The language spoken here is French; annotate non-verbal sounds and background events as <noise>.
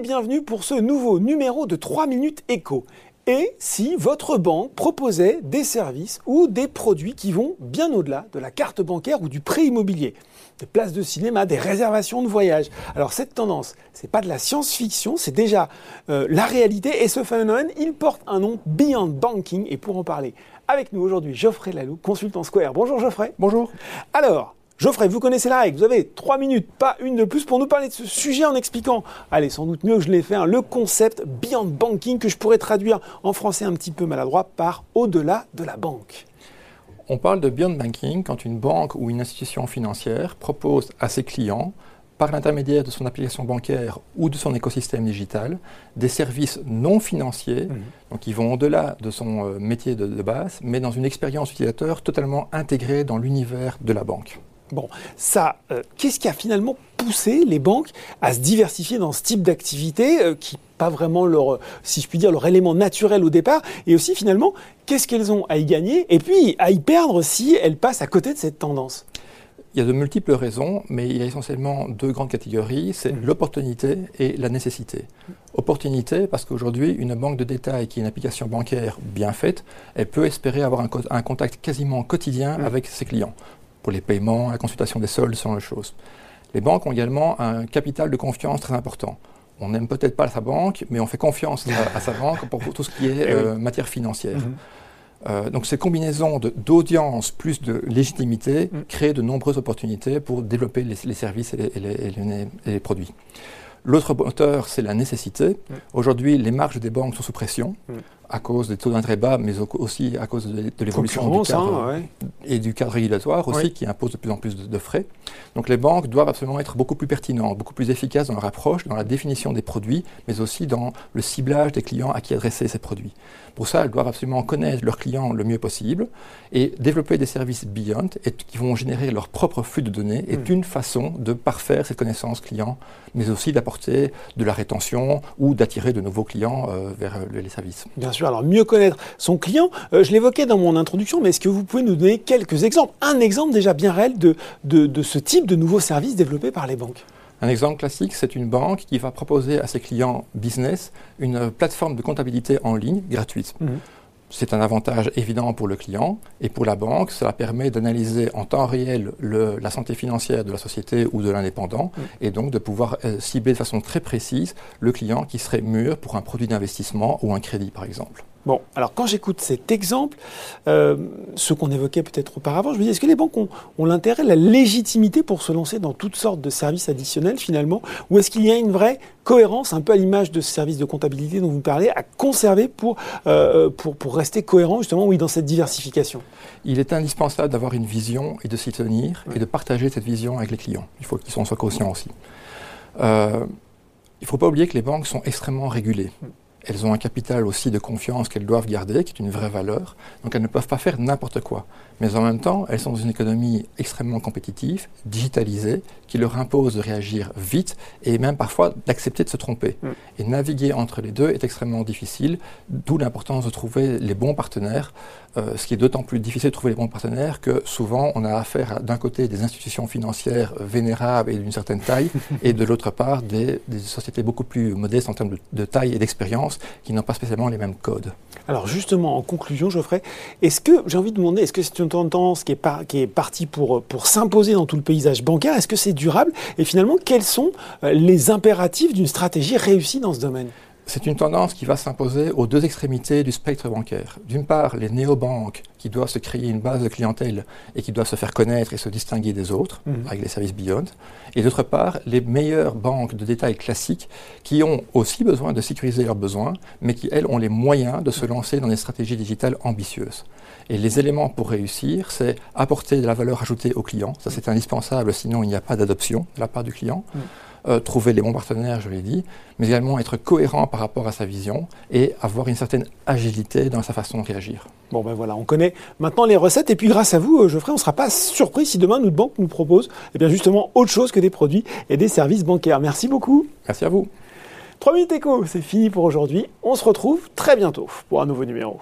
bienvenue pour ce nouveau numéro de 3 minutes écho. Et si votre banque proposait des services ou des produits qui vont bien au-delà de la carte bancaire ou du prêt immobilier des places de cinéma, des réservations de voyage. Alors cette tendance, c'est pas de la science-fiction, c'est déjà euh, la réalité et ce phénomène, il porte un nom Beyond Banking et pour en parler avec nous aujourd'hui, Geoffrey Lalou, consultant Square. Bonjour Geoffrey. Bonjour. Alors, Geoffrey, vous connaissez la règle, vous avez trois minutes, pas une de plus, pour nous parler de ce sujet en expliquant, allez, sans doute mieux que je l'ai fait, hein, le concept Beyond Banking que je pourrais traduire en français un petit peu maladroit par au-delà de la banque. On parle de Beyond Banking quand une banque ou une institution financière propose à ses clients, par l'intermédiaire de son application bancaire ou de son écosystème digital, des services non financiers, mhm. donc qui vont au-delà de son euh, métier de base, mais dans une expérience utilisateur totalement intégrée dans l'univers de la banque. Bon, ça, euh, qu'est-ce qui a finalement poussé les banques à se diversifier dans ce type d'activité euh, qui pas vraiment leur, si je puis dire, leur élément naturel au départ, et aussi finalement, qu'est-ce qu'elles ont à y gagner et puis à y perdre si elles passent à côté de cette tendance? Il y a de multiples raisons, mais il y a essentiellement deux grandes catégories, c'est mmh. l'opportunité et la nécessité. Opportunité, parce qu'aujourd'hui, une banque de détail qui est une application bancaire bien faite, elle peut espérer avoir un, contact quasiment quotidien mmh. avec ses clients pour les paiements, la consultation des soldes, ce genre de choses. Les banques ont également un capital de confiance très important. On n'aime peut-être pas sa banque, mais on fait confiance à, sa <laughs> banque pour, tout ce qui est eh euh, matière financière. Mhm. Euh, donc ces combinaisons d'audience plus de légitimité mm. créent de nombreuses opportunités pour développer les, services et les, produits. L'autre moteur, c'est la nécessité. Mm. Aujourd'hui, les marges des banques sont sous pression. Mm à cause des taux d'intérêt bas, mais aussi à cause de, l'évolution du cadre hein, et du cadre régulatoire aussi qui impose de plus en plus de, frais. Donc les banques doivent absolument être beaucoup plus pertinentes, beaucoup plus efficaces dans leur approche, dans la définition des produits, mais aussi dans le ciblage des clients à qui adresser ces produits. Pour ça, elles doivent absolument connaître leurs clients le mieux possible et développer des services beyond et qui vont générer leur propre flux de données est hmm. une façon de parfaire cette connaissance client, mais aussi d'apporter de la rétention ou d'attirer de nouveaux clients euh, vers les services. Bien sûr alors mieux connaître son client. Euh, je l'évoquais dans mon introduction, mais est-ce que vous pouvez nous donner quelques exemples? Un exemple déjà bien réel de, de, ce type de nouveaux services développés par les banques un exemple classique, c'est une banque qui va proposer à ses clients business une plateforme de comptabilité en ligne gratuite. Mhm. C'est un avantage évident pour le client et pour la banque. Cela permet d'analyser en temps réel la santé financière de la société ou de l'indépendant et donc de pouvoir euh, cibler de façon très précise le client qui serait mûr pour un produit d'investissement ou un crédit par exemple. Bon, alors quand j'écoute cet exemple, euh, ce qu'on évoquait peut-être auparavant, je me dis, est-ce que les banques ont, l'intérêt, la légitimité pour se lancer dans toutes sortes de services additionnels finalement, ou est-ce qu'il y a une vraie cohérence, un peu à l'image de ce service de comptabilité dont vous parlez, à conserver pour, euh, pour, rester cohérent justement, oui, dans cette diversification? Il est indispensable d'avoir une vision et de s'y tenir et de partager cette vision avec les clients. Il faut qu'ils en soient conscients aussi. Euh, il ne faut pas oublier que les banques sont extrêmement régulées. Elles ont un capital aussi de confiance qu'elles doivent garder, qui est une vraie valeur. Donc elles ne peuvent pas faire n'importe quoi. Mais en même temps, elles sont dans une économie extrêmement compétitive, digitalisée, qui leur impose de réagir vite et même parfois d'accepter de se tromper. Mm. Et naviguer entre les deux est extrêmement difficile, d'où l'importance de trouver les bons partenaires, euh, ce qui est d'autant plus difficile de trouver les bons partenaires que souvent on a affaire d'un côté des institutions financières vénérables et d'une certaine taille, <laughs> et de l'autre part des, sociétés beaucoup plus modestes en termes de, de taille et d'expérience qui n'ont pas spécialement les mêmes codes. Alors justement, en conclusion, Geoffrey, est-ce que, j'ai envie de demander, est-ce que c'est une tendance qui est, partie pour, pour s'imposer dans tout le paysage bancaire? Est-ce que c'est durable? Et finalement, quels sont euh, les impératifs d'une stratégie réussie dans ce domaine? C'est une tendance qui va s'imposer aux deux extrémités du spectre bancaire. D'une part, les néobanques qui doivent se créer une base de clientèle et qui doivent se faire connaître et se distinguer des autres mhm. avec les services Beyond. Et d'autre part, les meilleures banques de détail classiques qui ont aussi besoin de sécuriser leurs besoins, mais qui, elles, ont les moyens de se lancer dans des stratégies digitales ambitieuses. Et les éléments pour réussir, c'est apporter de la valeur ajoutée au client. Ça, c'est indispensable, sinon il n'y a pas d'adoption de la part du client. Mhm. Euh, trouver les bons partenaires, je l'ai dit, mais également être cohérent par rapport à sa vision et avoir une certaine agilité dans sa façon de réagir. Bon ben voilà, on connaît maintenant les recettes et puis grâce à vous, euh, Geoffrey, on ne sera pas surpris si demain notre banque nous propose eh bien justement autre chose que des produits et des services bancaires. Merci beaucoup. Merci à vous. 3 minutes éco, c'est fini pour aujourd'hui. On se retrouve très bientôt pour un nouveau numéro.